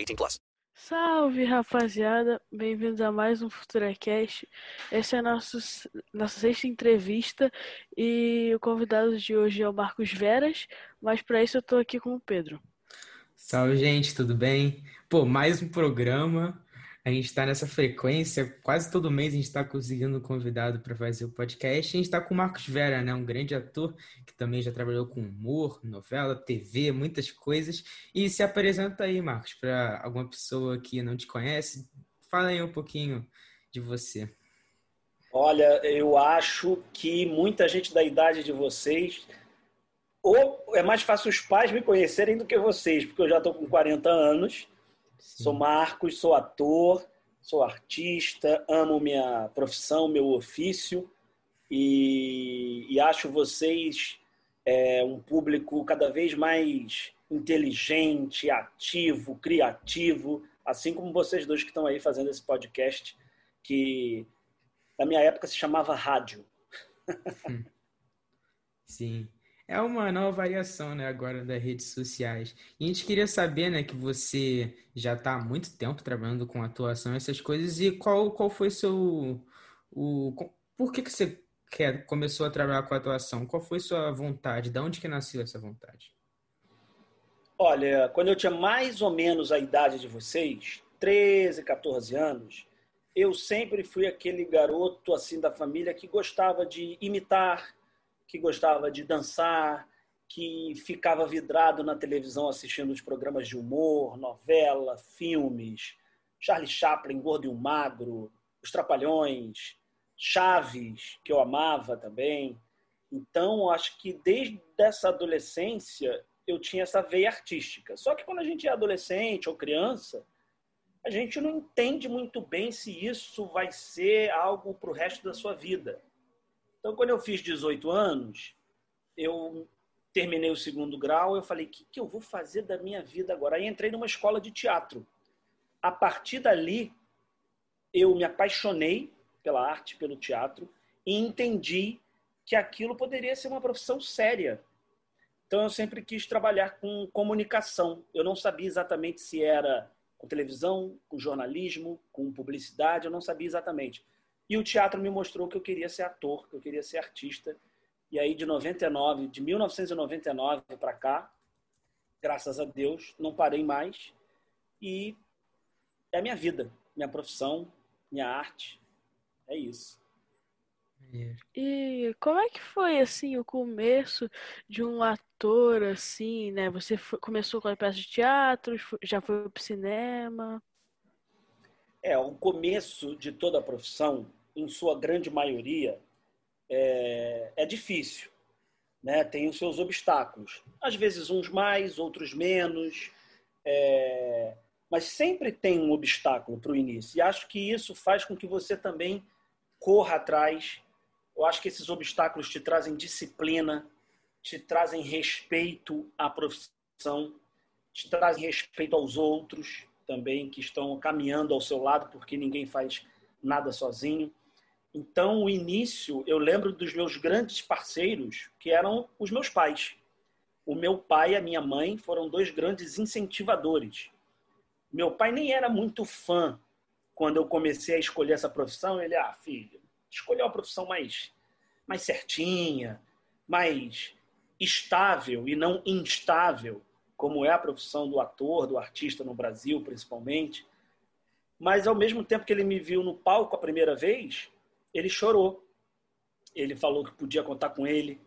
18 plus. Salve, rapaziada. Bem-vindos a mais um FuturaCast. Essa é a nossa, nossa sexta entrevista e o convidado de hoje é o Marcos Veras, mas para isso eu tô aqui com o Pedro. Salve, gente, tudo bem? Pô, mais um programa a gente está nessa frequência, quase todo mês a gente está conseguindo um convidado para fazer o podcast. A gente está com o Marcos Vera, né? um grande ator que também já trabalhou com humor, novela, TV, muitas coisas. E se apresenta aí, Marcos, para alguma pessoa que não te conhece. Fala aí um pouquinho de você. Olha, eu acho que muita gente da idade de vocês ou é mais fácil os pais me conhecerem do que vocês, porque eu já estou com 40 anos Sim. Sou Marcos, sou ator, sou artista, amo minha profissão, meu ofício e, e acho vocês é, um público cada vez mais inteligente, ativo, criativo, assim como vocês dois que estão aí fazendo esse podcast que na minha época se chamava rádio. Sim é uma nova variação, né, agora das redes sociais. E a gente queria saber, né, que você já está há muito tempo trabalhando com atuação, essas coisas, e qual, qual foi seu... O, por que, que você quer, começou a trabalhar com atuação? Qual foi sua vontade? De onde que nasceu essa vontade? Olha, quando eu tinha mais ou menos a idade de vocês, 13, 14 anos, eu sempre fui aquele garoto assim da família que gostava de imitar, que gostava de dançar, que ficava vidrado na televisão assistindo os programas de humor, novela, filmes, Charlie Chaplin, Gordo e o Magro, Os Trapalhões, Chaves, que eu amava também. Então, acho que desde essa adolescência eu tinha essa veia artística. Só que quando a gente é adolescente ou criança, a gente não entende muito bem se isso vai ser algo para o resto da sua vida. Então, quando eu fiz 18 anos, eu terminei o segundo grau, eu falei, o que, que eu vou fazer da minha vida agora? Aí entrei numa escola de teatro. A partir dali, eu me apaixonei pela arte, pelo teatro, e entendi que aquilo poderia ser uma profissão séria. Então, eu sempre quis trabalhar com comunicação. Eu não sabia exatamente se era com televisão, com jornalismo, com publicidade, eu não sabia exatamente. E o teatro me mostrou que eu queria ser ator, que eu queria ser artista. E aí, de 99, de 1999 para cá, graças a Deus, não parei mais. E é a minha vida, minha profissão, minha arte. É isso. E como é que foi assim o começo de um ator assim, né? Você foi, começou com a peça de teatro, já foi para o cinema? É, o começo de toda a profissão em sua grande maioria, é, é difícil. Né? Tem os seus obstáculos. Às vezes uns mais, outros menos. É... Mas sempre tem um obstáculo para o início. E acho que isso faz com que você também corra atrás. Eu acho que esses obstáculos te trazem disciplina, te trazem respeito à profissão, te trazem respeito aos outros também que estão caminhando ao seu lado, porque ninguém faz nada sozinho. Então, o início, eu lembro dos meus grandes parceiros, que eram os meus pais. O meu pai e a minha mãe foram dois grandes incentivadores. Meu pai nem era muito fã quando eu comecei a escolher essa profissão. Ele, ah, filho, escolheu uma profissão mais, mais certinha, mais estável e não instável, como é a profissão do ator, do artista no Brasil, principalmente. Mas ao mesmo tempo que ele me viu no palco a primeira vez, ele chorou. Ele falou que podia contar com ele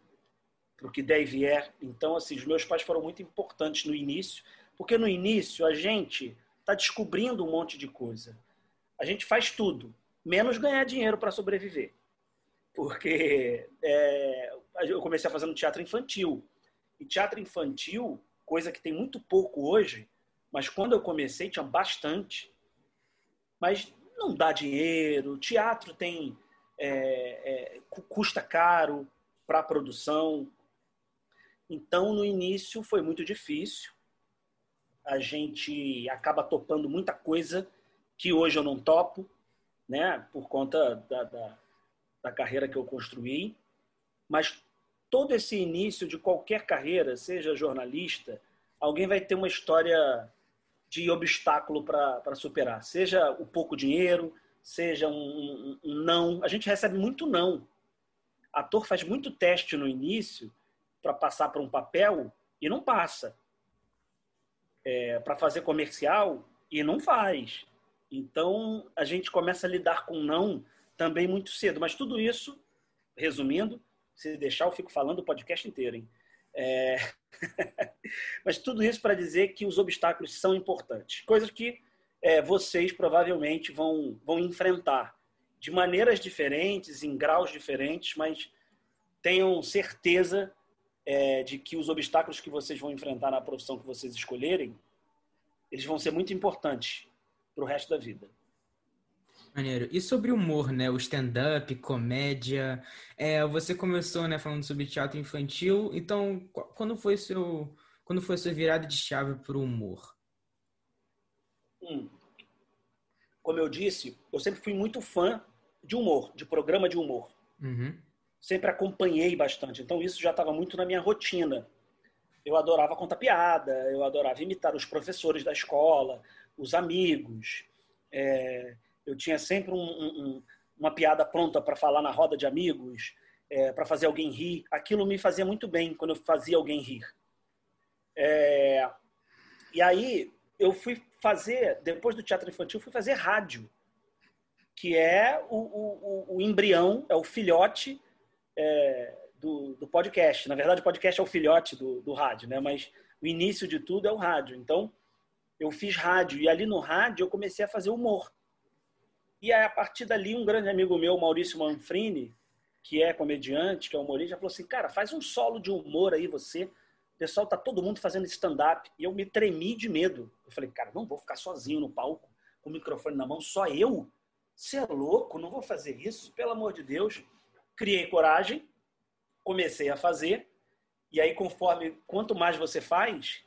para o que der e vier. Então, assim, os meus pais foram muito importantes no início, porque no início a gente está descobrindo um monte de coisa. A gente faz tudo, menos ganhar dinheiro para sobreviver. Porque é, eu comecei no teatro infantil. E teatro infantil, coisa que tem muito pouco hoje, mas quando eu comecei tinha bastante. Mas não dá dinheiro, teatro tem é, é, custa caro para a produção. Então, no início foi muito difícil. A gente acaba topando muita coisa que hoje eu não topo, né, por conta da, da, da carreira que eu construí. Mas todo esse início de qualquer carreira, seja jornalista, alguém vai ter uma história de obstáculo para superar. Seja o pouco dinheiro, seja um, um, não. A gente recebe muito não. Ator faz muito teste no início para passar para um papel e não passa. É, para fazer comercial e não faz. Então a gente começa a lidar com não também muito cedo. Mas tudo isso, resumindo, se deixar eu fico falando o podcast inteiro, hein? É... Mas tudo isso para dizer que os obstáculos são importantes. Coisas que é, vocês provavelmente vão, vão enfrentar de maneiras diferentes, em graus diferentes, mas tenham certeza é, de que os obstáculos que vocês vão enfrentar na profissão que vocês escolherem, eles vão ser muito importantes para o resto da vida. Maneiro. E sobre humor, né? O stand-up, comédia. É, você começou, né, falando sobre teatro infantil. Então, quando foi seu, quando foi sua virada de chave para o humor? Hum. Como eu disse, eu sempre fui muito fã de humor, de programa de humor. Uhum. Sempre acompanhei bastante. Então isso já estava muito na minha rotina. Eu adorava contar piada, eu adorava imitar os professores da escola, os amigos. É, eu tinha sempre um, um, uma piada pronta para falar na roda de amigos, é, para fazer alguém rir. Aquilo me fazia muito bem quando eu fazia alguém rir. É, e aí eu fui fazer, depois do teatro infantil, fui fazer rádio, que é o, o, o embrião, é o filhote é, do, do, podcast. Na verdade, o podcast é o filhote do, do rádio, né? mas o início de tudo é o rádio. Então, eu fiz rádio e ali no rádio eu comecei a fazer humor. E aí, a partir dali, um grande amigo meu, Maurício Manfrini, que é comediante, que é humorista, falou assim: Cara, faz um solo de humor aí você pessoal tá todo mundo fazendo stand-up. E eu me tremi de medo. Eu falei, cara, não vou ficar sozinho no palco, com o microfone na mão, só eu? Você é louco? Não vou fazer isso, pelo amor de Deus. Criei coragem, comecei a fazer. E aí, conforme quanto mais você faz,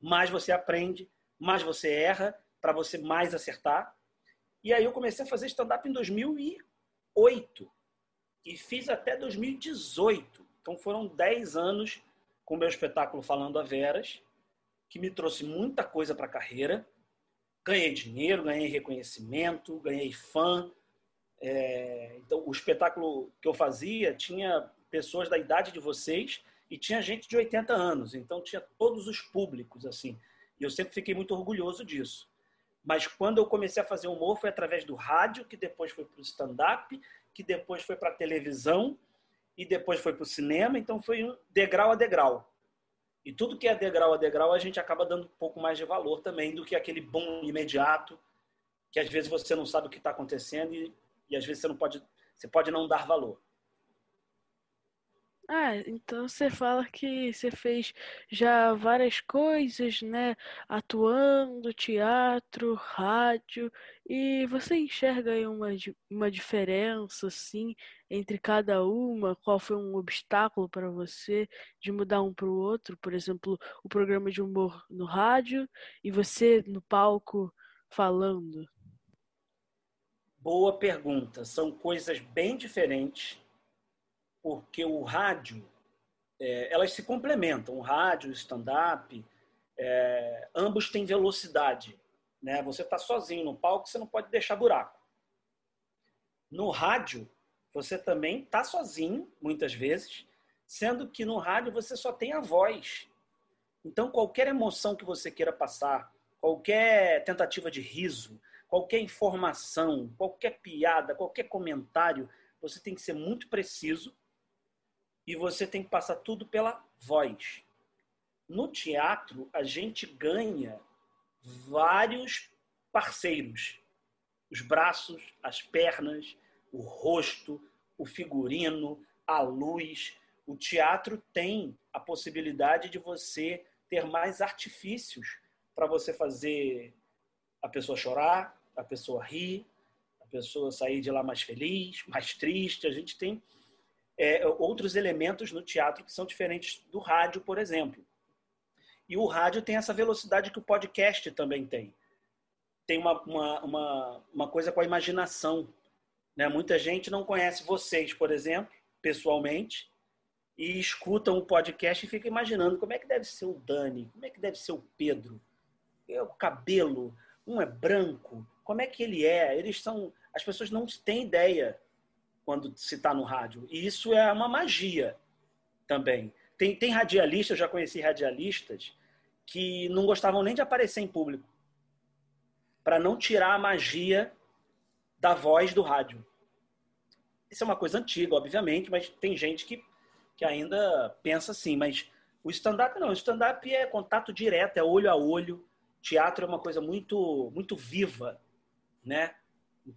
mais você aprende, mais você erra, para você mais acertar. E aí eu comecei a fazer stand-up em 2008 e fiz até 2018. Então foram 10 anos com o meu espetáculo Falando a Veras, que me trouxe muita coisa para a carreira. Ganhei dinheiro, ganhei reconhecimento, ganhei fã. É, então, o espetáculo que eu fazia tinha pessoas da idade de vocês e tinha gente de 80 anos. Então, tinha todos os públicos, assim. E eu sempre fiquei muito orgulhoso disso. Mas quando eu comecei a fazer humor foi através do rádio, que depois foi para o stand-up, que depois foi para a televisão e depois foi para o cinema, então foi um degrau a degrau. E tudo que é degrau a degrau, a gente acaba dando um pouco mais de valor também do que aquele bom imediato, que às vezes você não sabe o que está acontecendo e, e às vezes você não pode, você pode não dar valor. Ah, então você fala que você fez já várias coisas, né? Atuando, teatro, rádio, e você enxerga aí uma, uma diferença, assim, entre cada uma? Qual foi um obstáculo para você de mudar um para o outro? Por exemplo, o programa de humor no rádio e você no palco falando? Boa pergunta. São coisas bem diferentes porque o rádio, é, elas se complementam. O rádio, o stand-up, é, ambos têm velocidade. Né? Você está sozinho no palco, você não pode deixar buraco. No rádio, você também está sozinho, muitas vezes, sendo que no rádio você só tem a voz. Então, qualquer emoção que você queira passar, qualquer tentativa de riso, qualquer informação, qualquer piada, qualquer comentário, você tem que ser muito preciso e você tem que passar tudo pela voz. No teatro, a gente ganha vários parceiros: os braços, as pernas, o rosto, o figurino, a luz. O teatro tem a possibilidade de você ter mais artifícios para você fazer a pessoa chorar, a pessoa rir, a pessoa sair de lá mais feliz, mais triste. A gente tem é, outros elementos no teatro que são diferentes do rádio, por exemplo. E o rádio tem essa velocidade que o podcast também tem. Tem uma, uma, uma, uma coisa com a imaginação. Né? Muita gente não conhece vocês, por exemplo, pessoalmente, e escutam o podcast e fica imaginando como é que deve ser o Dani, como é que deve ser o Pedro, é o cabelo, um é branco, como é que ele é? Eles são, as pessoas não têm ideia quando se está no rádio. E isso é uma magia também. Tem, tem radialistas, já conheci radialistas, que não gostavam nem de aparecer em público. Para não tirar a magia da voz do rádio. Isso é uma coisa antiga, obviamente, mas tem gente que, que ainda pensa assim. Mas o stand-up não. O stand-up é contato direto, é olho a olho. Teatro é uma coisa muito, muito viva, né?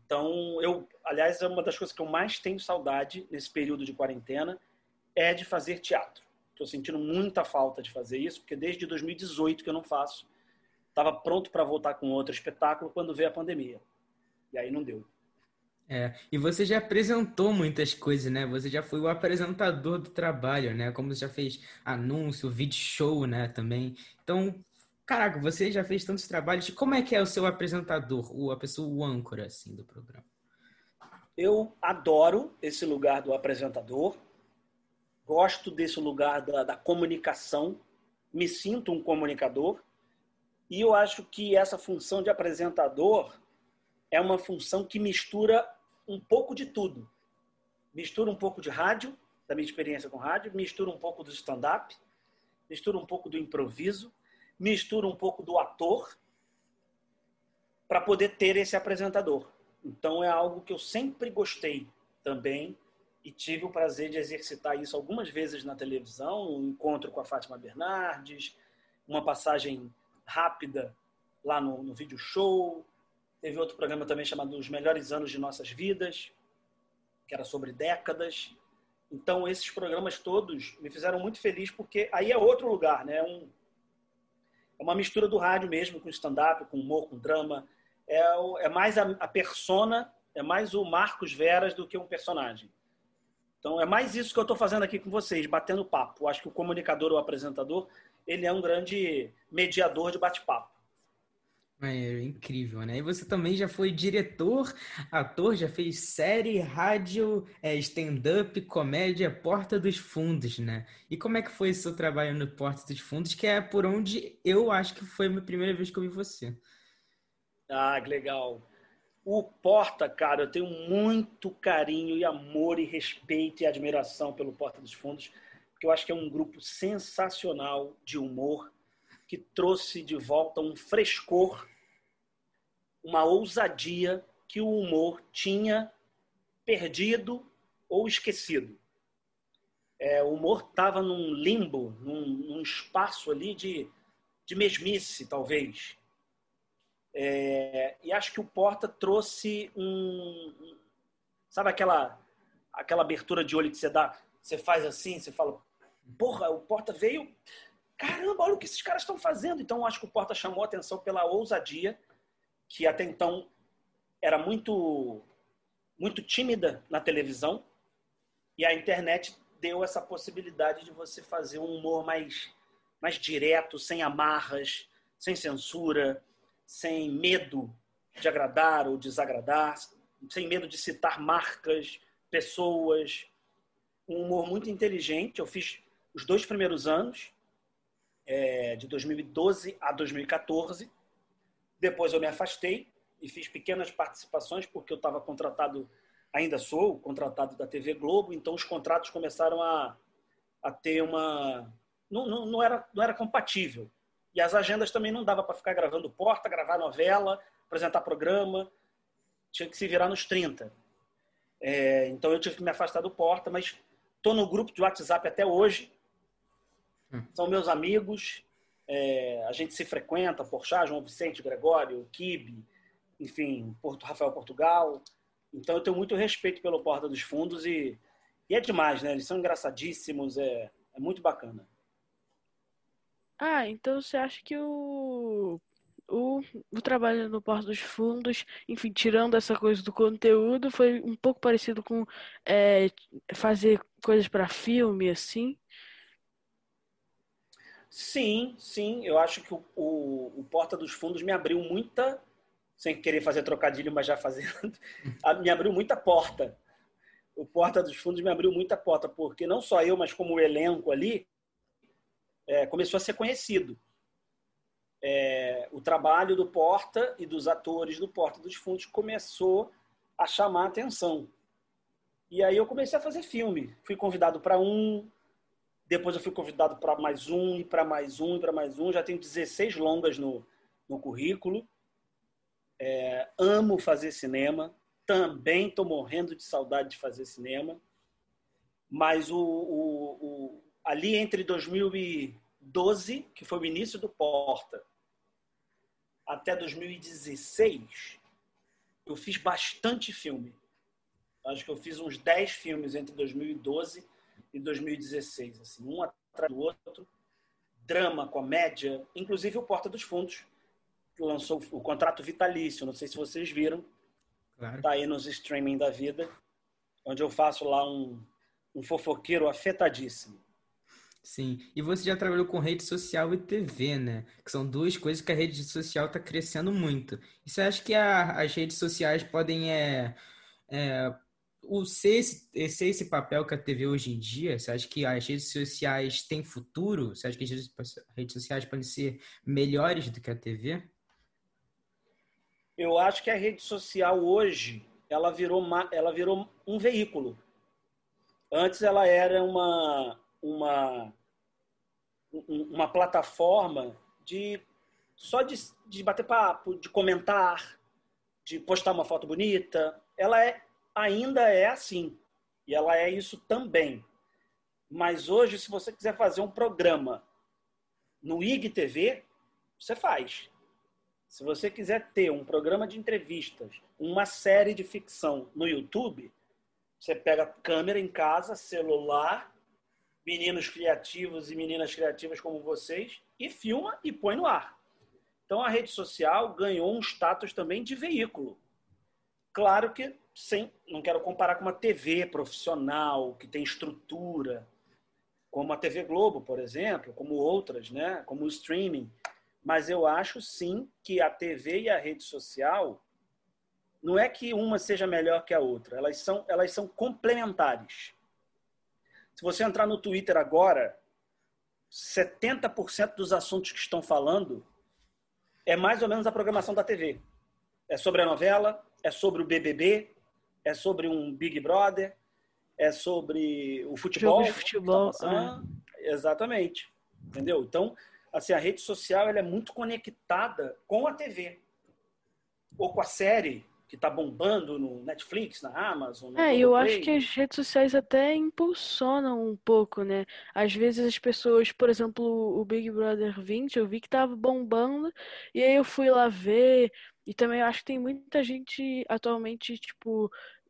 Então, eu, aliás, é uma das coisas que eu mais tenho saudade nesse período de quarentena é de fazer teatro. Estou sentindo muita falta de fazer isso, porque desde 2018 que eu não faço. Estava pronto para voltar com outro espetáculo quando veio a pandemia. E aí não deu. É, e você já apresentou muitas coisas, né? Você já foi o apresentador do trabalho, né? Como você já fez anúncio, vídeo show, né? Também. Então, Caraca, você já fez tantos trabalhos. Como é que é o seu apresentador, o, a pessoa, o âncora, assim, do programa? Eu adoro esse lugar do apresentador. Gosto desse lugar da, da comunicação. Me sinto um comunicador. E eu acho que essa função de apresentador é uma função que mistura um pouco de tudo. Mistura um pouco de rádio, da minha experiência com rádio, mistura um pouco do stand-up, mistura um pouco do improviso, mistura um pouco do ator para poder ter esse apresentador. Então é algo que eu sempre gostei também e tive o prazer de exercitar isso algumas vezes na televisão, um encontro com a Fátima Bernardes, uma passagem rápida lá no, no vídeo show. Teve outro programa também chamado Os Melhores Anos de Nossas Vidas, que era sobre décadas. Então esses programas todos me fizeram muito feliz porque aí é outro lugar, né? Um, é uma mistura do rádio mesmo, com stand-up, com humor, com drama. É, é mais a, a persona, é mais o Marcos Veras do que um personagem. Então é mais isso que eu estou fazendo aqui com vocês, batendo papo. Acho que o comunicador ou apresentador, ele é um grande mediador de bate-papo. É incrível, né? E você também já foi diretor, ator, já fez série, rádio, é, stand-up, comédia, Porta dos Fundos, né? E como é que foi seu trabalho no Porta dos Fundos, que é por onde eu acho que foi a primeira vez que eu vi você? Ah, que legal. O Porta, cara, eu tenho muito carinho e amor e respeito e admiração pelo Porta dos Fundos, porque eu acho que é um grupo sensacional de humor que trouxe de volta um frescor uma ousadia que o humor tinha perdido ou esquecido. É, o humor estava num limbo, num, num, espaço ali de, de mesmice, talvez. É, e acho que o Porta trouxe um. Sabe aquela, aquela abertura de olho que você dá? Você faz assim, você fala, porra, o Porta veio. Caramba, olha o que esses caras estão fazendo. Então, acho que o Porta chamou a atenção pela ousadia que até então era muito muito tímida na televisão e a internet deu essa possibilidade de você fazer um humor mais mais direto, sem amarras, sem censura, sem medo de agradar ou desagradar, sem medo de citar marcas, pessoas, um humor muito inteligente. Eu fiz os dois primeiros anos, é, de 2012 a 2014 depois eu me afastei e fiz pequenas participações porque eu estava contratado, ainda sou contratado da TV Globo, então os contratos começaram a, a ter uma, não, não, não, era, não era compatível. E as agendas também não dava para ficar gravando porta, gravar novela, apresentar programa. Tinha que se virar nos 30. É, então eu tive que me afastar do porta, mas estou no grupo de WhatsApp até hoje. Hum. São meus amigos. É, a gente se frequenta, Porchat, João Vicente, Gregório, Kibe, enfim, Porto, Rafael Portugal. Então eu tenho muito respeito pelo Porta dos Fundos e, e é demais, né? Eles são engraçadíssimos, é, é muito bacana. Ah, então você acha que o, o, o trabalho no Porta dos Fundos, enfim, tirando essa coisa do conteúdo, foi um pouco parecido com é, fazer coisas para filme, assim? Sim, sim. Eu acho que o, o, o, Porta dos Fundos me abriu muita, sem querer fazer trocadilho, mas já fazendo, me abriu muita porta. O Porta dos Fundos me abriu muita porta, porque não só eu, mas como o elenco ali, é, começou a ser conhecido. É, o trabalho do Porta e dos atores do Porta dos Fundos começou a chamar a atenção. E aí eu comecei a fazer filme. Fui convidado para um, depois eu fui convidado para mais um, e para mais um, e para mais um. Já tenho 16 longas no, no currículo. É, amo fazer cinema. Também estou morrendo de saudade de fazer cinema. Mas o, o, o, ali entre 2012, que foi o início do Porta, até 2016, eu fiz bastante filme. Acho que eu fiz uns 10 filmes entre 2012 e 2016, assim, um atrás do outro. Drama, comédia, inclusive o Porta dos Fundos, que lançou o contrato vitalício, não sei se vocês viram. Claro. Tá aí nos streaming da vida, onde eu faço lá um, um fofoqueiro afetadíssimo. Sim, e você já trabalhou com rede social e TV, né? Que são duas coisas que a rede social está crescendo muito. E você acha que a, as redes sociais podem é, é, o ser esse, ser esse papel que a TV hoje em dia, você acha que as redes sociais têm futuro? Você acha que as redes sociais podem ser melhores do que a TV? Eu acho que a rede social hoje ela virou, uma, ela virou um veículo. Antes ela era uma, uma, uma plataforma de só de, de bater papo, de comentar, de postar uma foto bonita. Ela é ainda é assim. E ela é isso também. Mas hoje, se você quiser fazer um programa no IGTV, você faz. Se você quiser ter um programa de entrevistas, uma série de ficção no YouTube, você pega câmera em casa, celular, meninos criativos e meninas criativas como vocês, e filma e põe no ar. Então a rede social ganhou um status também de veículo. Claro que sem, não quero comparar com uma TV profissional que tem estrutura, como a TV Globo, por exemplo, como outras, né, como o streaming. Mas eu acho sim que a TV e a rede social não é que uma seja melhor que a outra, elas são, elas são complementares. Se você entrar no Twitter agora, 70% dos assuntos que estão falando é mais ou menos a programação da TV. É sobre a novela, é sobre o BBB, é sobre um Big Brother, é sobre o futebol. Jogo de futebol. Tá é. Exatamente. Entendeu? Então, assim, a rede social ela é muito conectada com a TV. Ou com a série que está bombando no Netflix, na Amazon. No é, eu acho que as redes sociais até impulsionam um pouco, né? Às vezes as pessoas, por exemplo, o Big Brother 20, eu vi que tava bombando, e aí eu fui lá ver, e também eu acho que tem muita gente atualmente, tipo,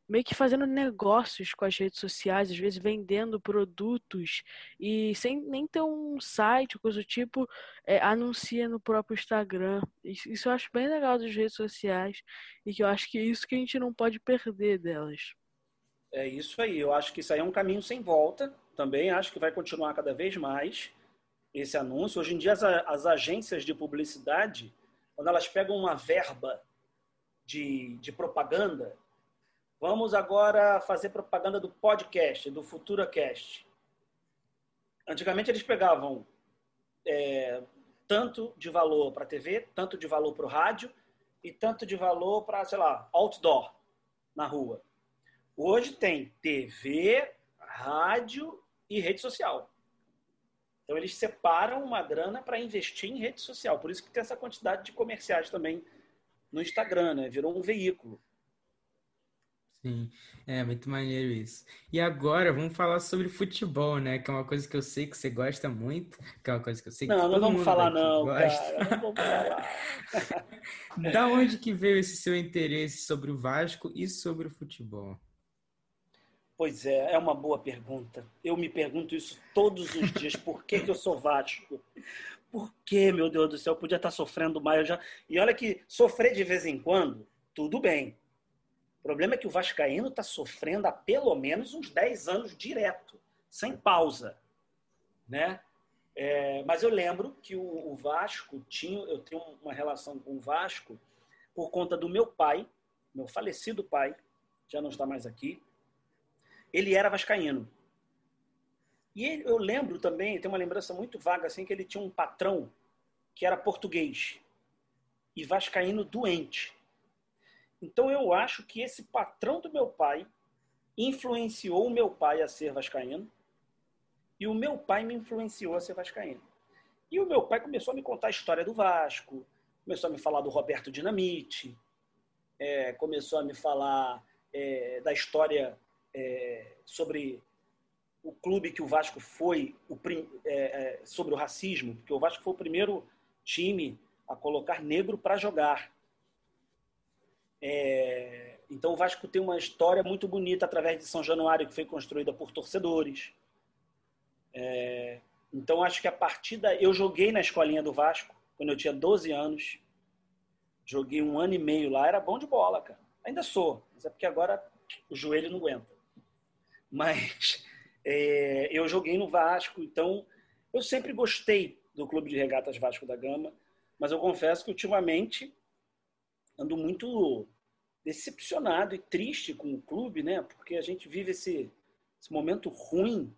meio que fazendo negócios com as redes sociais, às vezes vendendo produtos e sem nem ter um site, coisa do tipo, é, anuncia no próprio Instagram. Isso, eu acho bem legal das redes sociais e que eu acho que é isso que a gente não pode perder delas. É isso aí, eu acho que isso aí é um caminho sem volta. Também acho que vai continuar cada vez mais esse anúncio. Hoje em dia, as, as agências de publicidade, quando elas pegam uma verba de, de propaganda, Vamos agora fazer propaganda do podcast, do FuturaCast. Antigamente eles pegavam é, tanto de valor para a TV, tanto de valor para o rádio e tanto de valor para, sei lá, outdoor na rua. Hoje tem TV, rádio e rede social. Então eles separam uma grana para investir em rede social. Por isso que tem essa quantidade de comerciais também no Instagram, né? Virou um veículo. Sim, é muito maneiro isso. E agora vamos falar sobre futebol, né? Que é uma coisa que eu sei que você gosta muito, que é uma coisa que eu sei que Não, não todo vamos mundo falar não, gosta. cara. Não vamos falar. Da onde que veio esse seu interesse sobre o Vasco e sobre o futebol? Pois é, é uma boa pergunta. Eu me pergunto isso todos os dias. Por que, que eu sou Vasco? Por que, meu Deus do céu, eu podia estar sofrendo mais? Eu já... E olha que sofrer de vez em quando, tudo bem. O problema é que o Vascaíno está sofrendo há pelo menos uns 10 anos direto, sem pausa. Né? É, mas eu lembro que o, o Vasco tinha, eu tenho uma relação com o Vasco por conta do meu pai, meu falecido pai, já não está mais aqui. Ele era vascaíno. E ele, eu lembro também, tem uma lembrança muito vaga assim que ele tinha um patrão que era português e vascaíno doente. Então eu acho que esse patrão do meu pai influenciou o meu pai a ser vascaíno e o meu pai me influenciou a ser vascaíno. E o meu pai começou a me contar a história do Vasco, começou a me falar do Roberto Dinamite, é, começou a me falar é, da história é, sobre o clube que o Vasco foi, o, é, é, sobre o racismo, porque o Vasco foi o primeiro time a colocar negro para jogar. É, então o Vasco tem uma história muito bonita através de São Januário, que foi construída por torcedores. É, então acho que a partida. Eu joguei na escolinha do Vasco, quando eu tinha 12 anos. Joguei um ano e meio lá, era bom de bola, cara. Ainda sou, mas é porque agora o joelho não aguenta. Mas é, eu joguei no Vasco, então eu sempre gostei do Clube de Regatas Vasco da Gama, mas eu confesso que ultimamente ando muito decepcionado e triste com o clube, né? Porque a gente vive esse, esse momento ruim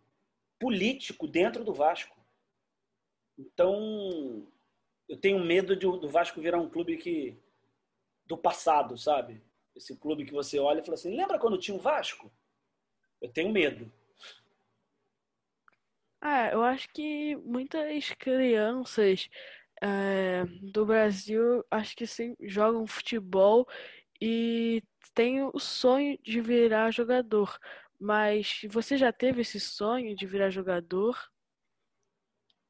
político dentro do Vasco. Então, eu tenho medo de, do Vasco virar um clube que do passado, sabe? Esse clube que você olha e fala assim: lembra quando tinha o Vasco? Eu tenho medo. Ah, eu acho que muitas crianças é, do Brasil acho que sim, jogam futebol e têm o sonho de virar jogador. Mas você já teve esse sonho de virar jogador?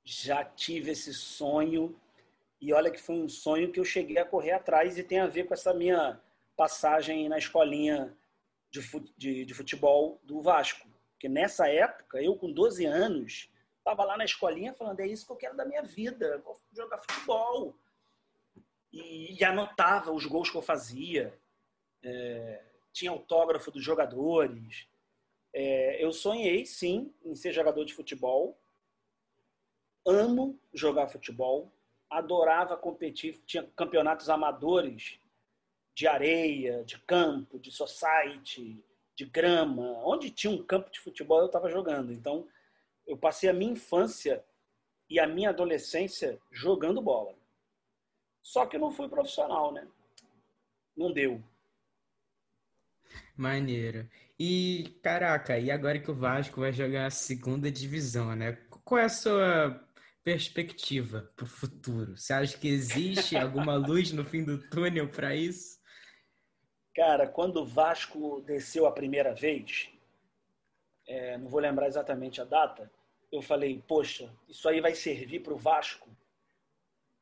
Já tive esse sonho e olha que foi um sonho que eu cheguei a correr atrás e tem a ver com essa minha passagem na escolinha de futebol do Vasco. Porque nessa época, eu com 12 anos, estava lá na escolinha falando: é isso que eu quero da minha vida, vou jogar futebol. E, e anotava os gols que eu fazia, é, tinha autógrafo dos jogadores. É, eu sonhei, sim, em ser jogador de futebol. Amo jogar futebol. Adorava competir. Tinha campeonatos amadores de areia, de campo, de society, de grama. Onde tinha um campo de futebol, eu estava jogando. Então, eu passei a minha infância e a minha adolescência jogando bola. Só que eu não fui profissional, né? Não deu. Maneiro. E, caraca, e agora que o Vasco vai jogar a segunda divisão, né? Qual é a sua perspectiva para o futuro? Você acha que existe alguma luz no fim do túnel para isso? Cara, quando o Vasco desceu a primeira vez, é, não vou lembrar exatamente a data, eu falei, poxa, isso aí vai servir para o Vasco,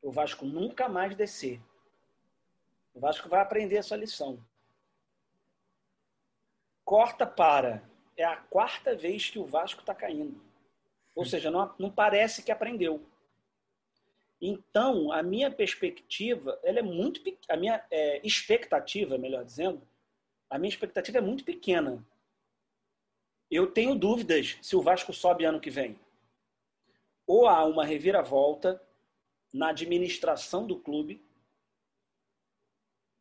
o Vasco nunca mais descer. O Vasco vai aprender essa lição. Corta para. É a quarta vez que o Vasco está caindo. Ou seja, não, não parece que aprendeu. Então, a minha perspectiva, ela é muito a minha é, expectativa, melhor dizendo, a minha expectativa é muito pequena. Eu tenho dúvidas se o Vasco sobe ano que vem. Ou há uma reviravolta na administração do clube,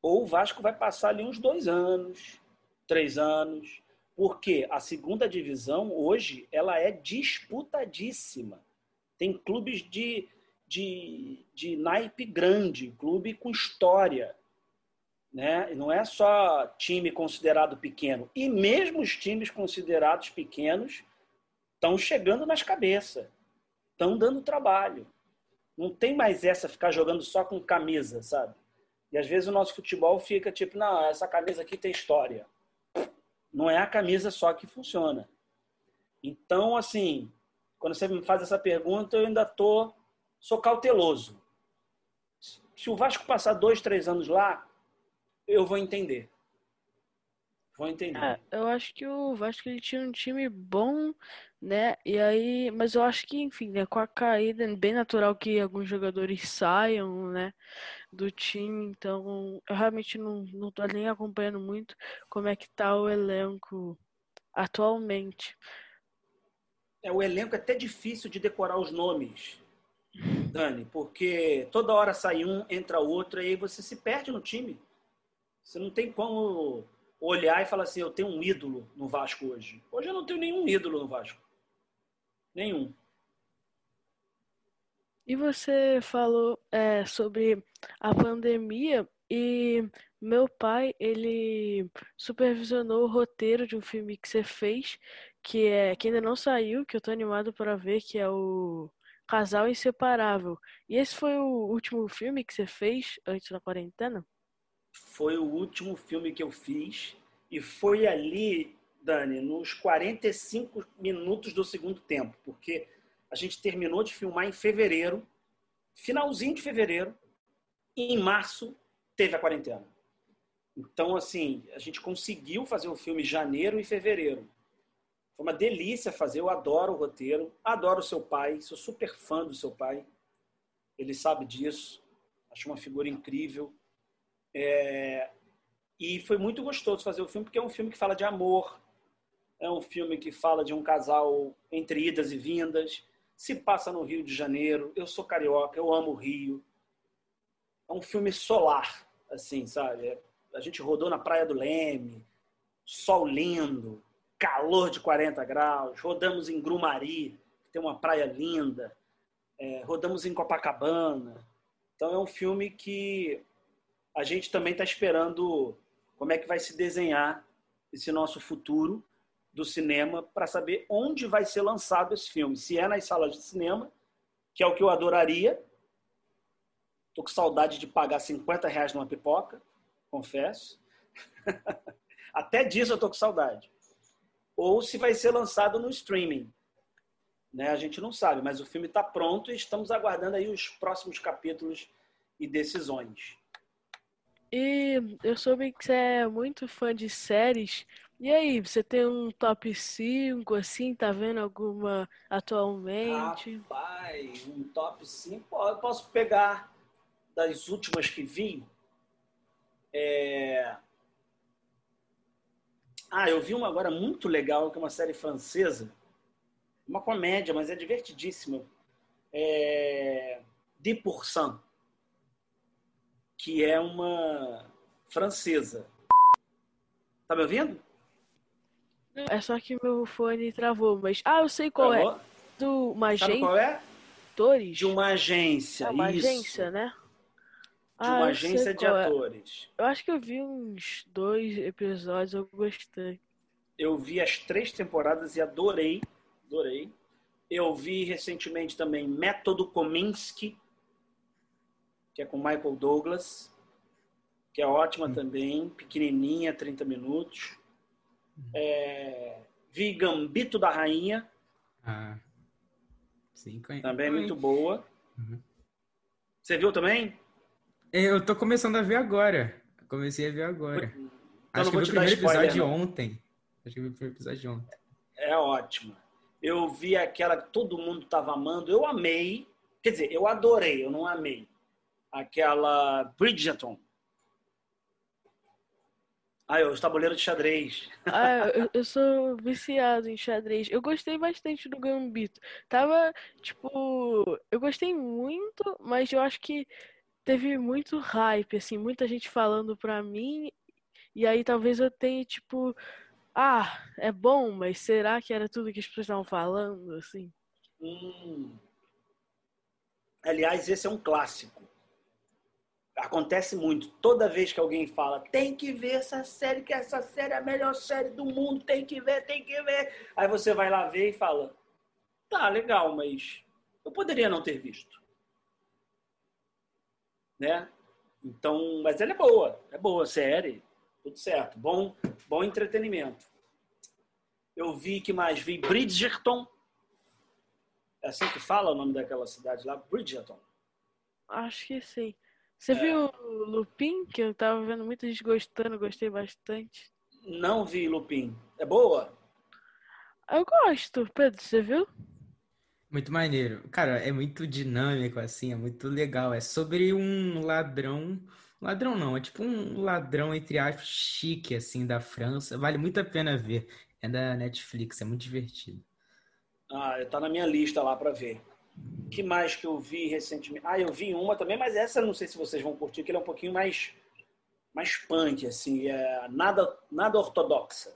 ou o Vasco vai passar ali uns dois anos, três anos, porque a segunda divisão hoje ela é disputadíssima. Tem clubes de de, de naipe grande, clube com história. Né? Não é só time considerado pequeno. E mesmo os times considerados pequenos estão chegando nas cabeças. estão dando trabalho. Não tem mais essa ficar jogando só com camisa, sabe? E às vezes o nosso futebol fica tipo, não, essa camisa aqui tem história. Não é a camisa só que funciona. Então, assim, quando você me faz essa pergunta, eu ainda tô, sou cauteloso. Se o Vasco passar dois, três anos lá, eu vou entender. Vou entender. É, eu acho que o Vasco ele tinha um time bom, né? E aí, mas eu acho que, enfim, né, com a caída é bem natural que alguns jogadores saiam, né, do time. Então, eu realmente não, não tô nem acompanhando muito como é que tá o elenco atualmente. É, o elenco é até difícil de decorar os nomes, Dani, porque toda hora sai um, entra outro, e aí você se perde no time. Você não tem como olhar e falar assim, eu tenho um ídolo no Vasco hoje. Hoje eu não tenho nenhum ídolo no Vasco. Nenhum. E você falou é, sobre a pandemia e meu pai, ele supervisionou o roteiro de um filme que você fez, que é que ainda não saiu, que eu tô animado para ver, que é o Casal Inseparável. E esse foi o último filme que você fez antes da quarentena? Foi o último filme que eu fiz e foi ali, Dani, nos 45 minutos do segundo tempo, porque a gente terminou de filmar em fevereiro, finalzinho de fevereiro, e em março teve a quarentena. Então, assim, a gente conseguiu fazer o filme em janeiro e fevereiro. Foi uma delícia fazer, eu adoro o roteiro, adoro o seu pai, sou super fã do seu pai. Ele sabe disso, acho uma figura incrível. É, e foi muito gostoso fazer o filme, porque é um filme que fala de amor, é um filme que fala de um casal entre idas e vindas, se passa no Rio de Janeiro. Eu sou carioca, eu amo o Rio. É um filme solar, assim, sabe? É, a gente rodou na Praia do Leme, sol lindo, calor de 40 graus, rodamos em Grumari, que tem uma praia linda, é, rodamos em Copacabana. Então é um filme que a gente também está esperando como é que vai se desenhar esse nosso futuro do cinema para saber onde vai ser lançado esse filme. Se é nas salas de cinema, que é o que eu adoraria. Tô com saudade de pagar 50 reais numa pipoca, confesso. Até disso eu tô com saudade. Ou se vai ser lançado no streaming. Né? A gente não sabe, mas o filme está pronto e estamos aguardando aí os próximos capítulos e decisões. E eu soube que você é muito fã de séries. E aí, você tem um top 5, assim, tá vendo alguma atualmente? Rapaz, um top 5, eu posso pegar das últimas que vi. É... Ah, eu vi uma agora muito legal, que é uma série francesa. Uma comédia, mas é divertidíssima. É... 10% que é uma francesa. Tá me ouvindo? É só que meu fone travou, mas. Ah, eu sei qual é. travou? é. Do uma agência. qual é? Atores? De uma agência. É uma isso. agência, né? De uma ah, agência de é. atores. Eu acho que eu vi uns dois episódios, eu gostei. Eu vi as três temporadas e adorei. Adorei. Eu vi recentemente também Método Kominsky, que é com Michael Douglas, que é ótima hum. também, pequenininha, 30 minutos. É, vi Gambito da Rainha. Ah, sim. Também muito boa. Uhum. Você viu também? Eu tô começando a ver agora. Comecei a ver agora. Então, Acho que eu vi o primeiro spoiler, episódio não. ontem. Acho que eu vi o primeiro episódio ontem. É ótima. Eu vi aquela que todo mundo tava amando. Eu amei. Quer dizer, eu adorei, eu não amei aquela Bridgerton. Ah, o tabuleiro de xadrez. Ah, eu, eu, sou viciado em xadrez. Eu gostei bastante do Gambito. Tava, tipo, eu gostei muito, mas eu acho que teve muito hype, assim, muita gente falando pra mim. E aí talvez eu tenha, tipo, ah, é bom, mas será que era tudo que as pessoas estavam falando, assim? Hum. Aliás, esse é um clássico acontece muito. Toda vez que alguém fala, tem que ver essa série, que essa série é a melhor série do mundo, tem que ver, tem que ver. Aí você vai lá ver e fala, tá, legal, mas Eu poderia não ter visto. Né? Então, mas ela é boa, é boa, série, tudo certo. Bom, bom entretenimento. Eu vi que mais vi Bridgerton. É assim que fala o nome daquela cidade lá, Bridgerton. Acho que sim. Você É. viu o Lupin, que eu tava vendo muita gente gostando, gostei bastante. Não vi Lupin. É boa? Eu gosto, Pedro, você viu? Muito maneiro. Cara, é muito dinâmico, assim, é muito legal. É sobre um ladrão. Ladrão não, é tipo um ladrão, entre aspas, chique, assim, da França. Vale muito a pena ver. É da Netflix, é muito divertido. Ah, tá na minha lista lá para ver. Que mais que eu vi recentemente? Ah, eu vi uma também, mas essa eu não sei se vocês vão curtir, que ele é um pouquinho mais mais punk, assim, é nada nada ortodoxa.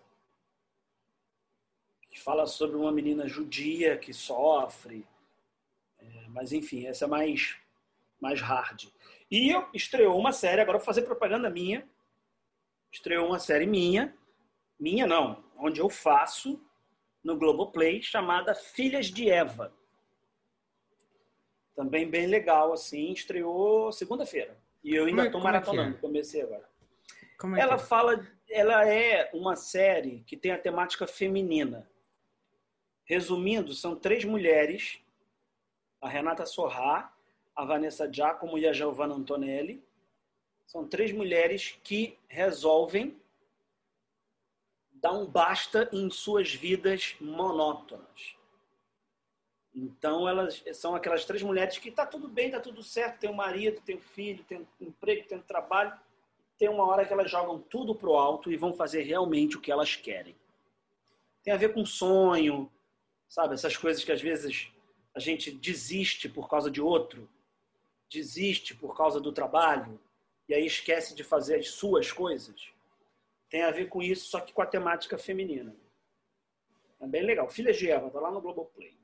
Que fala sobre uma menina judia que sofre. É, mas enfim, essa é mais mais hard. E eu estreou uma série, agora vou fazer propaganda minha. Estreou uma série minha, minha não, onde eu faço no Globoplay, chamada Filhas de Eva. Também bem legal, assim, estreou segunda-feira. E eu ainda Como é- estou é maratonando, é? comecei agora. É Ela é? fala, ela é uma série que tem a temática feminina. Resumindo, são três mulheres, a Renata Sorrá, a Vanessa Giacomo e a Giovanna Antonelli. São três mulheres que resolvem dar um basta em suas vidas monótonas. Então elas são aquelas três mulheres que tá tudo bem, tá tudo certo, tem um marido, tem um filho, tem um emprego, tem um trabalho. Tem uma hora que elas jogam tudo pro alto e vão fazer realmente o que elas querem. Tem a ver com sonho, sabe? Essas coisas que às vezes a gente desiste por causa de outro, desiste por causa do trabalho e aí esquece de fazer as suas coisas. Tem a ver com isso, só que com a temática feminina. É bem legal. Filhas de Eva, tá lá no Globoplay.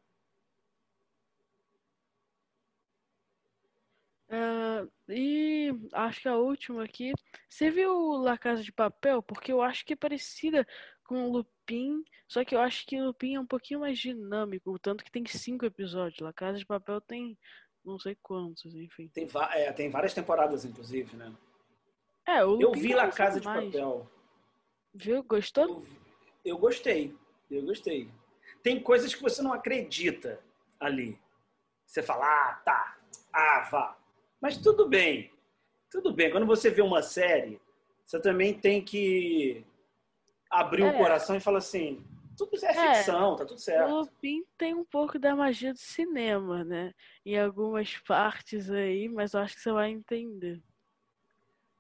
Ah, e acho que a última aqui. Você viu La Casa de Papel? Porque eu acho que é parecida com o Lupin, só que eu acho que o Lupin é um pouquinho mais dinâmico, tanto que tem cinco episódios. La Casa de Papel tem não sei quantos, enfim. Tem, é, tem várias temporadas, inclusive, né? É, o Eu Lupin vi La começou Casa de mais. Papel. Viu? Gostou? Eu, eu gostei. Eu gostei. Tem coisas que você não acredita ali. Você fala, ah, tá. Ah, vá. Mas tudo bem. Tudo bem. Quando você vê uma série, você também tem que abrir o É. coração e falar assim, tudo é É. ficção, tá tudo O certo. Lupin tem um pouco da magia do cinema, né? Em algumas partes aí, mas eu acho que você vai entender.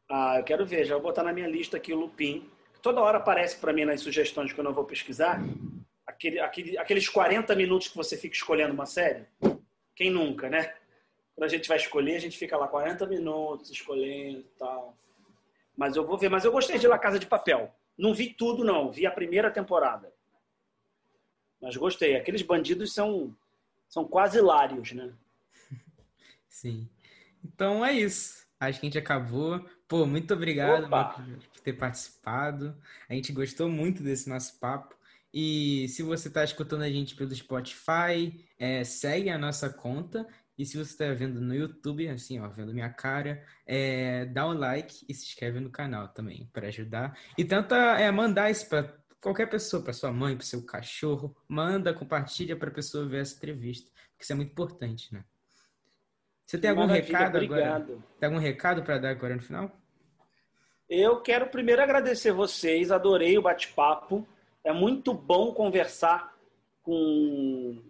Ah, eu quero ver. Já vou botar na minha lista aqui o Lupin. Toda hora aparece para mim nas sugestões quando eu vou pesquisar. Aquele, aquele, aqueles 40 minutos que você fica escolhendo uma série. Quem nunca, né? Quando a gente vai escolher, a gente fica lá 40 minutos escolhendo e tal. Mas eu vou ver. Mas eu gostei de La Casa de Papel. Não vi tudo, não. Vi a primeira temporada. Mas gostei. Aqueles bandidos são, são quase hilários, né? Sim. Então é isso. Acho que a gente acabou. Pô, muito obrigado, por ter participado. A gente gostou muito desse nosso papo. E se você está escutando a gente pelo Spotify, é, segue a nossa conta. E se você está vendo no YouTube, assim, ó, vendo minha cara, é, dá um like e se inscreve no canal também, para ajudar. E tenta é, mandar isso para qualquer pessoa, para sua mãe, para seu cachorro. Manda, compartilha para a pessoa ver essa entrevista, porque isso é muito importante, né? Você tem algum Maravilha, recado agora? obrigado. Tem algum recado para dar agora no final? Eu quero primeiro agradecer vocês, adorei o bate-papo. É muito bom conversar com,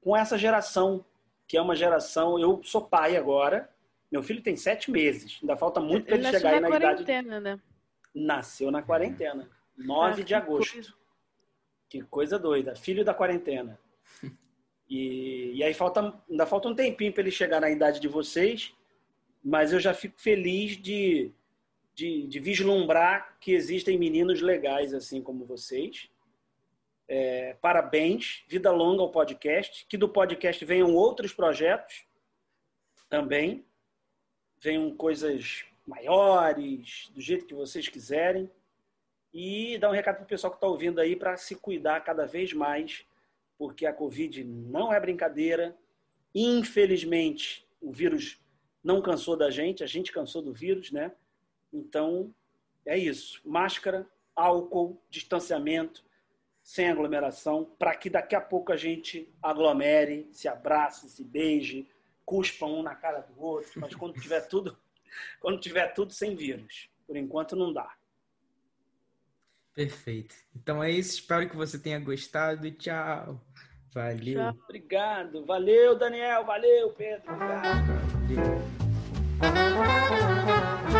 com essa geração, que é uma geração. Eu sou pai agora, meu filho tem sete meses, ainda falta muito para Ele ele chegar aí na na idade. quarentena, né? Nasceu na quarentena, 9 Ah, de agosto. coisa. Que coisa doida, filho da quarentena. E, e aí falta, ainda falta um tempinho para ele chegar na idade de vocês, mas eu já fico feliz de, de, de vislumbrar que existem meninos legais assim como vocês. É, parabéns, vida longa ao podcast, que do podcast venham outros projetos também, venham coisas maiores, do jeito que vocês quiserem. E dar um recado para o pessoal que está ouvindo aí para se cuidar cada vez mais, porque a Covid não é brincadeira Infelizmente, o vírus não cansou da gente, a gente cansou do vírus, né? Então, é isso. Máscara, álcool, distanciamento, sem aglomeração, para que daqui a pouco a gente aglomere, se abrace, se beije, cuspa um na cara do outro, mas quando tiver tudo, quando tiver tudo sem vírus. Por enquanto não dá. Perfeito. Então é isso. Espero que você tenha gostado. Tchau. Valeu. Tchau. Obrigado. Valeu, Daniel. Valeu, Pedro. Obrigado. Valeu.